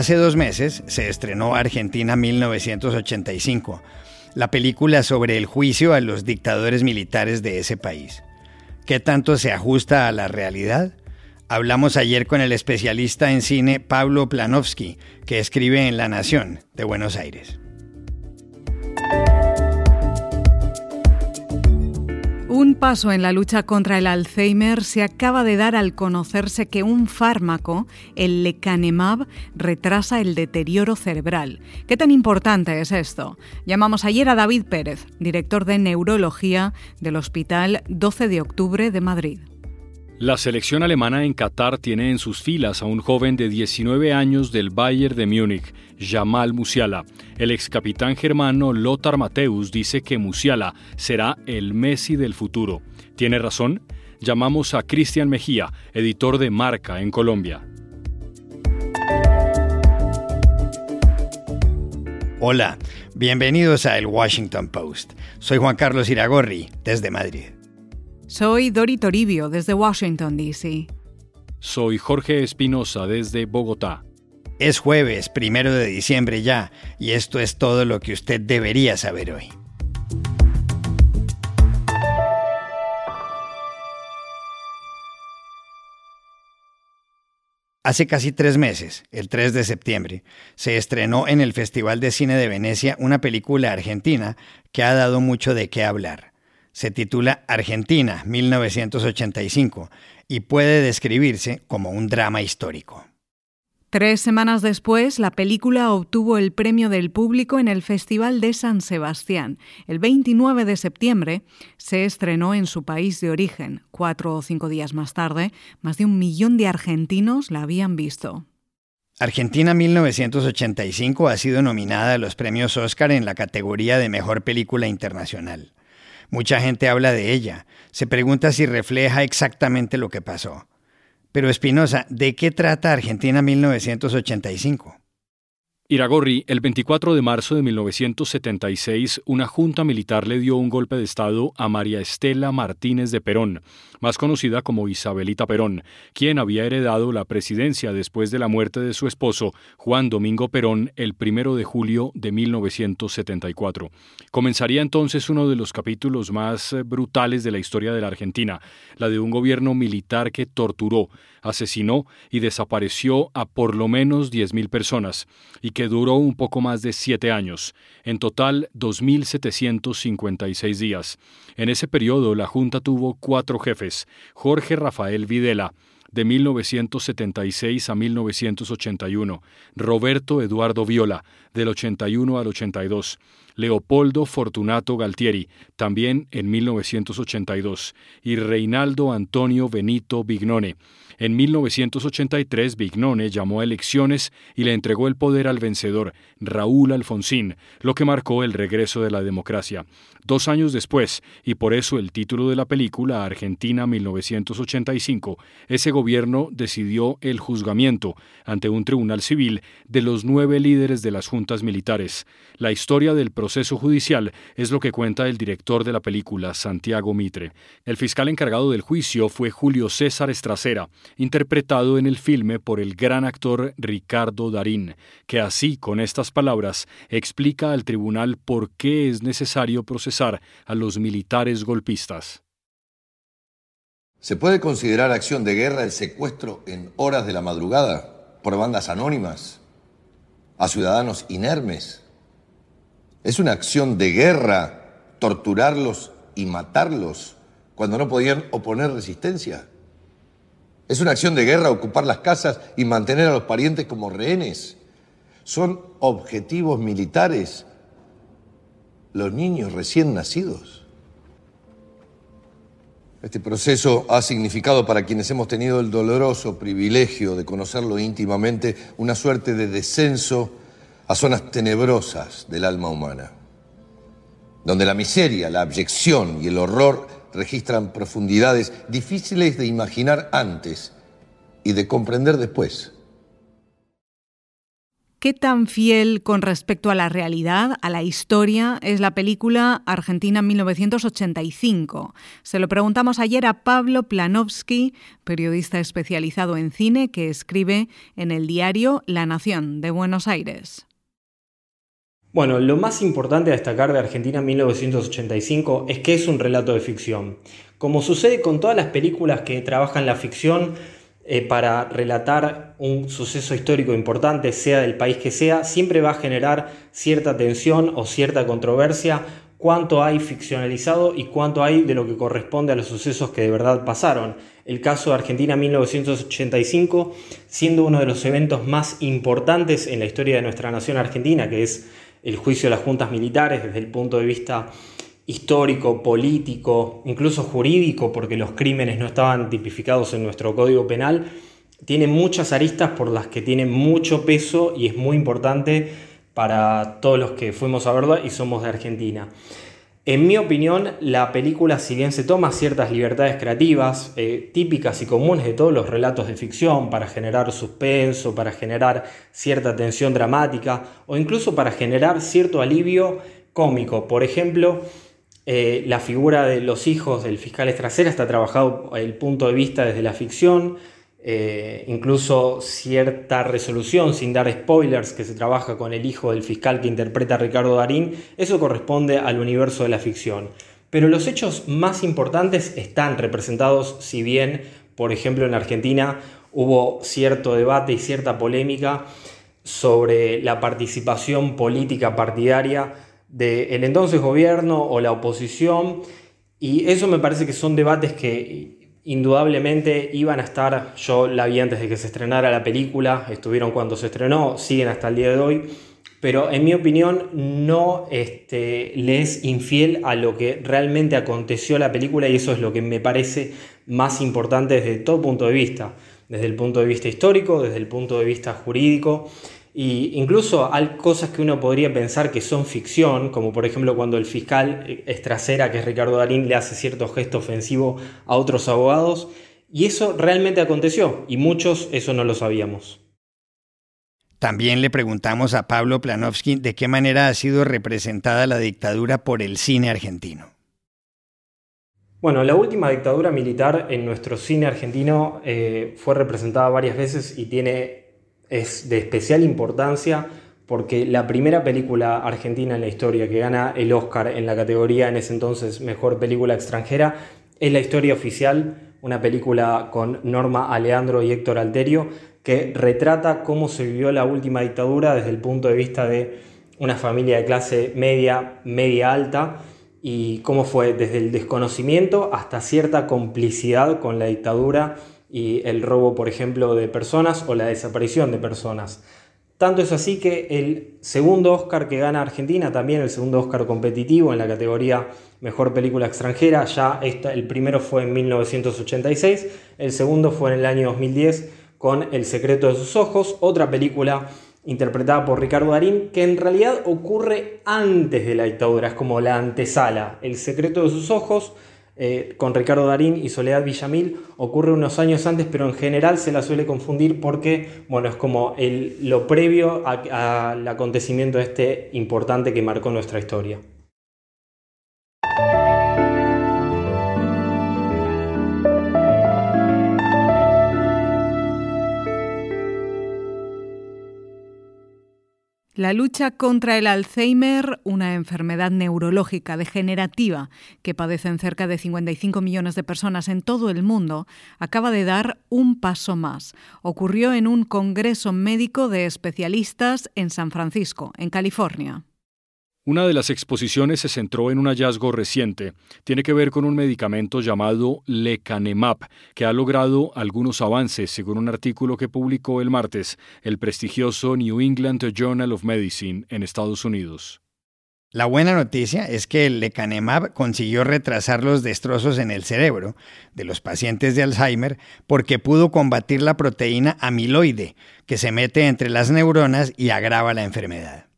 Hace dos meses se estrenó Argentina 1985, la película sobre el juicio a los dictadores militares de ese país. ¿Qué tanto se ajusta a la realidad? Hablamos ayer con el especialista en cine Pablo Planowski, que escribe en La Nación de Buenos Aires. Un paso en la lucha contra el Alzheimer se acaba de dar al conocerse que un fármaco, el lecanemab, retrasa el deterioro cerebral. ¿Qué tan importante es esto? Llamamos ayer a David Pérez, director de neurología del Hospital 12 de Octubre de Madrid. La selección alemana en Qatar tiene en sus filas a un joven de 19 años del Bayern de Múnich, Jamal Musiala. El ex capitán germano Lothar Matthäus dice que Musiala será el Messi del futuro. ¿Tiene razón? Llamamos a Cristian Mejía, editor de Marca en Colombia. Hola, bienvenidos a El Washington Post. Soy Juan Carlos Iragorri, desde Madrid. Soy Dori Toribio desde Washington, D.C. Soy Jorge Espinosa desde Bogotá. Es jueves, primero de diciembre ya, y esto es todo lo que usted debería saber hoy. Hace casi tres meses, el 3 de septiembre, se estrenó en el Festival de Cine de Venecia una película argentina que ha dado mucho de qué hablar se titula Argentina 1985 y puede describirse como un drama histórico. Tres semanas después, la película obtuvo el premio del público en el Festival de San Sebastián. El 29 de septiembre se estrenó en su país de origen. Cuatro o cinco días más tarde, más de un millón de argentinos la habían visto. Argentina 1985 ha sido nominada a los premios Oscar en la categoría de Mejor Película Internacional. Mucha gente habla de ella, se pregunta si refleja exactamente lo que pasó. Pero Espinosa, ¿de qué trata Argentina 1985? Iragorri, el 24 de marzo de 1976, una junta militar le dio un golpe de Estado a María Estela Martínez de Perón, más conocida como Isabelita Perón, quien había heredado la presidencia después de la muerte de su esposo, Juan Domingo Perón, el 1 de julio de 1974. Comenzaría entonces uno de los capítulos más eh, brutales de la historia de la Argentina, la de un gobierno militar que torturó, asesinó y desapareció a por lo menos 10.000 personas, y que que duró un poco más de siete años, en total 2.756 días. En ese periodo la Junta tuvo cuatro jefes, Jorge Rafael Videla, de 1976 a 1981, Roberto Eduardo Viola, del 81 al 82, Leopoldo Fortunato Galtieri, también en 1982, y Reinaldo Antonio Benito Bignone, en 1983, Vignone llamó a elecciones y le entregó el poder al vencedor, Raúl Alfonsín, lo que marcó el regreso de la democracia. Dos años después, y por eso el título de la película, Argentina 1985, ese gobierno decidió el juzgamiento ante un tribunal civil de los nueve líderes de las juntas militares. La historia del proceso judicial es lo que cuenta el director de la película, Santiago Mitre. El fiscal encargado del juicio fue Julio César Estracera, interpretado en el filme por el gran actor Ricardo Darín, que así, con estas palabras, explica al tribunal por qué es necesario procesar a los militares golpistas. ¿Se puede considerar acción de guerra el secuestro en horas de la madrugada por bandas anónimas a ciudadanos inermes? ¿Es una acción de guerra torturarlos y matarlos cuando no podían oponer resistencia? Es una acción de guerra ocupar las casas y mantener a los parientes como rehenes. Son objetivos militares. Los niños recién nacidos. Este proceso ha significado para quienes hemos tenido el doloroso privilegio de conocerlo íntimamente una suerte de descenso a zonas tenebrosas del alma humana, donde la miseria, la abyección y el horror registran profundidades difíciles de imaginar antes y de comprender después. ¿Qué tan fiel con respecto a la realidad, a la historia, es la película Argentina 1985? Se lo preguntamos ayer a Pablo Planowski, periodista especializado en cine que escribe en el diario La Nación de Buenos Aires. Bueno, lo más importante a destacar de Argentina 1985 es que es un relato de ficción. Como sucede con todas las películas que trabajan la ficción, eh, para relatar un suceso histórico importante, sea del país que sea, siempre va a generar cierta tensión o cierta controversia cuánto hay ficcionalizado y cuánto hay de lo que corresponde a los sucesos que de verdad pasaron. El caso de Argentina 1985, siendo uno de los eventos más importantes en la historia de nuestra nación argentina, que es el juicio de las juntas militares desde el punto de vista histórico, político, incluso jurídico, porque los crímenes no estaban tipificados en nuestro código penal, tiene muchas aristas por las que tiene mucho peso y es muy importante para todos los que fuimos a verla y somos de Argentina. En mi opinión, la película, si bien se toma ciertas libertades creativas, eh, típicas y comunes de todos los relatos de ficción, para generar suspenso, para generar cierta tensión dramática o incluso para generar cierto alivio cómico. Por ejemplo, eh, la figura de los hijos del fiscal Estracera está trabajado el punto de vista desde la ficción, eh, incluso cierta resolución, sin dar spoilers, que se trabaja con el hijo del fiscal que interpreta Ricardo Darín, eso corresponde al universo de la ficción. Pero los hechos más importantes están representados, si bien, por ejemplo, en Argentina hubo cierto debate y cierta polémica sobre la participación política partidaria del entonces gobierno o la oposición. Y eso me parece que son debates que indudablemente iban a estar, yo la vi antes de que se estrenara la película, estuvieron cuando se estrenó, siguen hasta el día de hoy, pero en mi opinión no este, le es infiel a lo que realmente aconteció la película y eso es lo que me parece más importante desde todo punto de vista, desde el punto de vista histórico, desde el punto de vista jurídico y incluso hay cosas que uno podría pensar que son ficción, como por ejemplo cuando el fiscal Estracera, que es Ricardo Darín, le hace cierto gesto ofensivo a otros abogados. Y eso realmente aconteció, y muchos eso no lo sabíamos. También le preguntamos a Pablo Planowski de qué manera ha sido representada la dictadura por el cine argentino. Bueno, la última dictadura militar en nuestro cine argentino eh, fue representada varias veces y tiene es de especial importancia porque la primera película argentina en la historia que gana el Oscar en la categoría en ese entonces Mejor Película Extranjera es La Historia Oficial, una película con Norma Aleandro y Héctor Alterio que retrata cómo se vivió la última dictadura desde el punto de vista de una familia de clase media, media alta, y cómo fue desde el desconocimiento hasta cierta complicidad con la dictadura y el robo, por ejemplo, de personas o la desaparición de personas. Tanto es así que el segundo Oscar que gana Argentina, también el segundo Oscar competitivo en la categoría Mejor Película Extranjera, ya el primero fue en 1986, el segundo fue en el año 2010 con El secreto de sus ojos, otra película interpretada por Ricardo Darín, que en realidad ocurre antes de la dictadura, es como la antesala. El secreto de sus ojos eh, con Ricardo Darín y Soledad Villamil ocurre unos años antes, pero en general se la suele confundir porque, bueno, es como lo previo al acontecimiento este importante que marcó nuestra historia. La lucha contra el Alzheimer, una enfermedad neurológica degenerativa que padecen cerca de 55 millones de personas en todo el mundo, acaba de dar un paso más. Ocurrió en un congreso médico de especialistas en San Francisco, en California. Una de las exposiciones se centró en un hallazgo reciente. Tiene que ver con un medicamento llamado lecanemab, que ha logrado algunos avances, según un artículo que publicó el martes el prestigioso New England Journal of Medicine en Estados Unidos. La buena noticia es que el lecanemab consiguió retrasar los destrozos en el cerebro de los pacientes de Alzheimer porque pudo combatir la proteína amiloide que se mete entre las neuronas y agrava la enfermedad.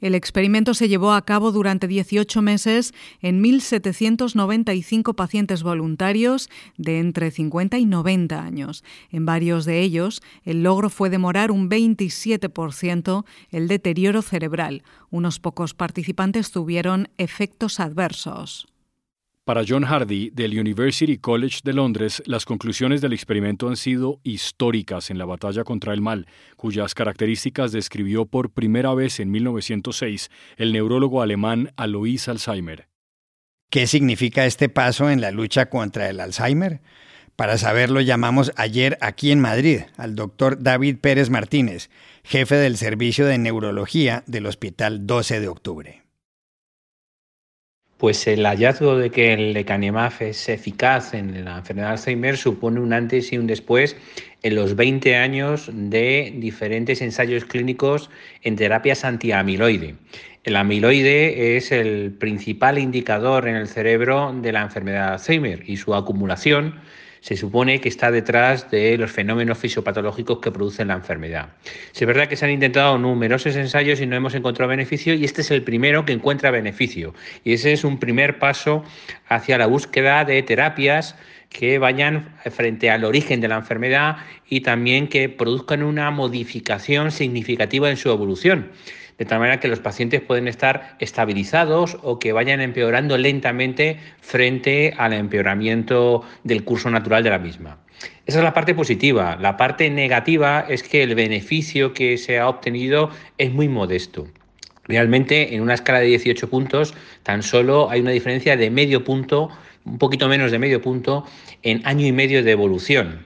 El experimento se llevó a cabo durante 18 meses en 1.795 pacientes voluntarios de entre 50 y 90 años. En varios de ellos, el logro fue demorar un 27% el deterioro cerebral. Unos pocos participantes tuvieron efectos adversos. Para John Hardy, del University College de Londres, las conclusiones del experimento han sido históricas en la batalla contra el mal, cuyas características describió por primera vez en 1906 el neurólogo alemán Alois Alzheimer. ¿Qué significa este paso en la lucha contra el Alzheimer? Para saberlo llamamos ayer aquí en Madrid al doctor David Pérez Martínez, jefe del Servicio de Neurología del Hospital 12 de Octubre. Pues el hallazgo de que el lecanemab es eficaz en la enfermedad de Alzheimer supone un antes y un después en los 20 años de diferentes ensayos clínicos en terapias antiamiloide. El amiloide es el principal indicador en el cerebro de la enfermedad de Alzheimer y su acumulación se supone que está detrás de los fenómenos fisiopatológicos que producen la enfermedad. Es verdad que se han intentado numerosos ensayos y no hemos encontrado beneficio y este es el primero que encuentra beneficio. Y ese es un primer paso hacia la búsqueda de terapias que vayan frente al origen de la enfermedad y también que produzcan una modificación significativa en su evolución de tal manera que los pacientes pueden estar estabilizados o que vayan empeorando lentamente frente al empeoramiento del curso natural de la misma. Esa es la parte positiva. La parte negativa es que el beneficio que se ha obtenido es muy modesto. Realmente en una escala de 18 puntos tan solo hay una diferencia de medio punto, un poquito menos de medio punto en año y medio de evolución.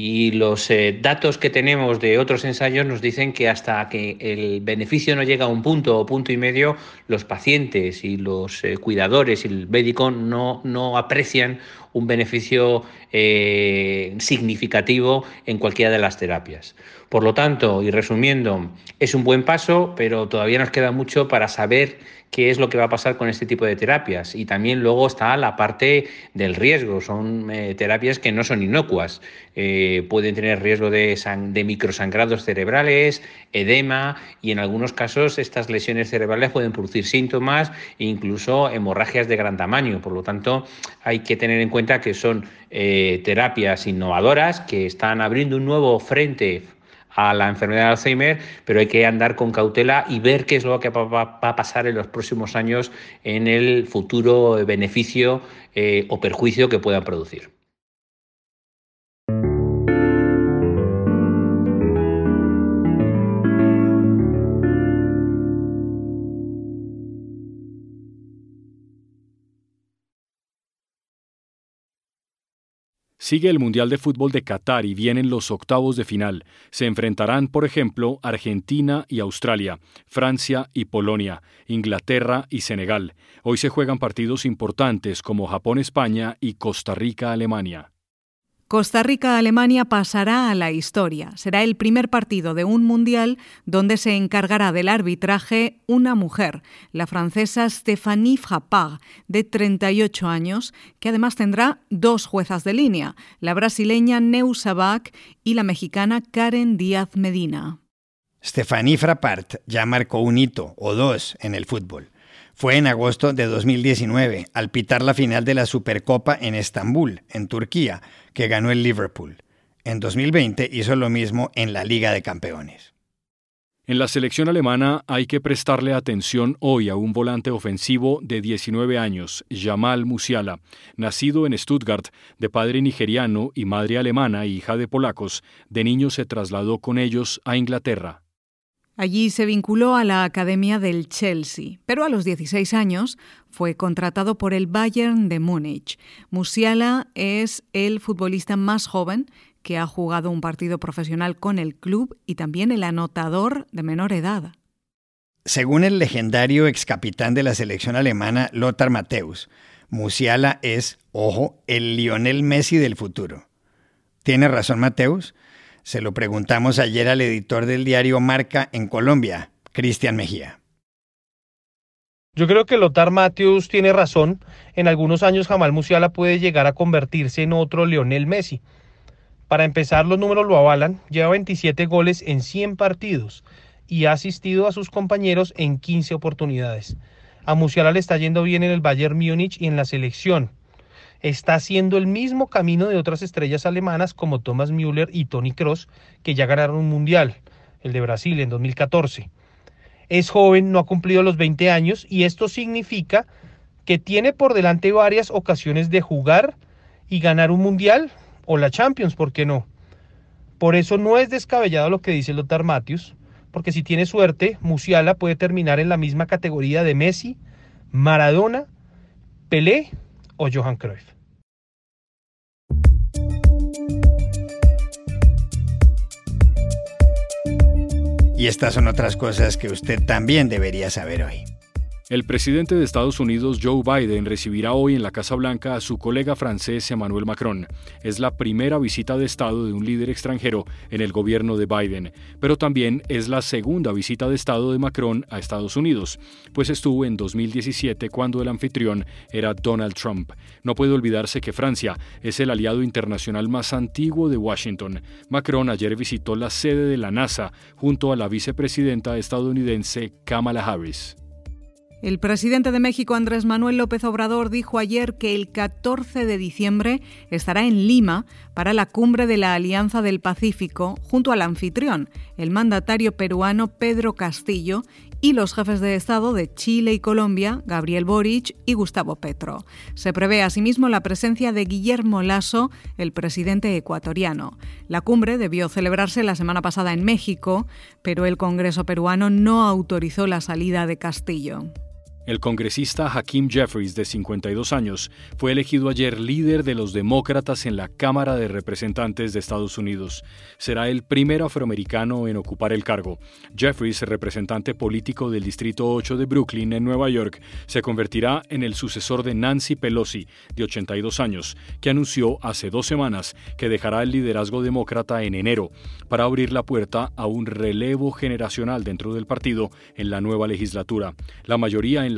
Y los eh, datos que tenemos de otros ensayos nos dicen que hasta que el beneficio no llega a un punto o punto y medio, los pacientes y los eh, cuidadores y el médico no, no aprecian un beneficio eh, significativo en cualquiera de las terapias. Por lo tanto, y resumiendo, es un buen paso, pero todavía nos queda mucho para saber qué es lo que va a pasar con este tipo de terapias. Y también luego está la parte del riesgo. Son eh, terapias que no son inocuas. Eh, pueden tener riesgo de, microsangrados cerebrales, edema y en algunos casos estas lesiones cerebrales pueden producir síntomas e incluso hemorragias de gran tamaño. Por lo tanto, hay que tener en cuenta que son eh, terapias innovadoras que están abriendo un nuevo frente a la enfermedad de Alzheimer, pero hay que andar con cautela y ver qué es lo que va a pasar en los próximos años en el futuro beneficio eh, o perjuicio que puedan producir. Sigue el Mundial de Fútbol de Qatar y vienen los octavos de final. Se enfrentarán, por ejemplo, Argentina y Australia, Francia y Polonia, Inglaterra y Senegal. Hoy se juegan partidos importantes como Japón-España y Costa Rica-Alemania. Costa Rica-Alemania pasará a la historia. Será el primer partido de un mundial donde se encargará del arbitraje una mujer, la francesa Stéphanie Frappard, de 38 años, que además tendrá dos juezas de línea, la brasileña Neusa Bach y la mexicana Karen Díaz Medina. Stephanie Frappard ya marcó un hito o dos en el fútbol. Fue en agosto de 2019, al pitar la final de la Supercopa en Estambul, en Turquía, que ganó el Liverpool. En 2020 hizo lo mismo en la Liga de Campeones. En la selección alemana hay que prestarle atención hoy a un volante ofensivo de 19 años, Jamal Musiala, nacido en Stuttgart, de padre nigeriano y madre alemana hija de polacos. De niño se trasladó con ellos a Inglaterra. Allí se vinculó a la academia del Chelsea, pero a los 16 años fue contratado por el Bayern de Múnich. Musiala es el futbolista más joven que ha jugado un partido profesional con el club y también el anotador de menor edad. Según el legendario ex capitán de la selección alemana Lothar Matthäus, Musiala es, ojo, el Lionel Messi del futuro. ¿Tiene razón Matthäus? Se lo preguntamos ayer al editor del diario Marca en Colombia, Cristian Mejía. Yo creo que Lothar Matthews tiene razón. En algunos años Jamal Musiala puede llegar a convertirse en otro Lionel Messi. Para empezar, los números lo avalan. Lleva 27 goles en 100 partidos y ha asistido a sus compañeros en 15 oportunidades. A Musiala le está yendo bien en el Bayern Múnich y en la selección. Está haciendo el mismo camino de otras estrellas alemanas como Thomas Müller y Tony Kroos, que ya ganaron un mundial, el de Brasil en 2014. Es joven, no ha cumplido los 20 años y esto significa que tiene por delante varias ocasiones de jugar y ganar un mundial o la Champions, ¿por qué no? Por eso no es descabellado lo que dice Lothar Matthews, porque si tiene suerte, Musiala puede terminar en la misma categoría de Messi, Maradona, Pelé o Johan Cruyff. Y estas son otras cosas que usted también debería saber hoy. El presidente de Estados Unidos, Joe Biden, recibirá hoy en la Casa Blanca a su colega francés Emmanuel Macron. Es la primera visita de Estado de un líder extranjero en el gobierno de Biden, pero también es la segunda visita de Estado de Macron a Estados Unidos, pues estuvo en 2017 cuando el anfitrión era Donald Trump. No puede olvidarse que Francia es el aliado internacional más antiguo de Washington. Macron ayer visitó la sede de la NASA junto a la vicepresidenta estadounidense Kamala Harris. El presidente de México, Andrés Manuel López Obrador, dijo ayer que el 14 de diciembre estará en Lima para la cumbre de la Alianza del Pacífico junto al anfitrión, el mandatario peruano Pedro Castillo, y los jefes de Estado de Chile y Colombia, Gabriel Boric y Gustavo Petro. Se prevé asimismo la presencia de Guillermo Lasso, el presidente ecuatoriano. La cumbre debió celebrarse la semana pasada en México, pero el Congreso peruano no autorizó la salida de Castillo. El congresista Hakeem Jeffries, de 52 años, fue elegido ayer líder de los demócratas en la Cámara de Representantes de Estados Unidos. Será el primer afroamericano en ocupar el cargo. Jeffries, representante político del Distrito 8 de Brooklyn, en Nueva York, se convertirá en el sucesor de Nancy Pelosi, de 82 años, que anunció hace dos semanas que dejará el liderazgo demócrata en enero para abrir la puerta a un relevo generacional dentro del partido en la nueva legislatura. La mayoría en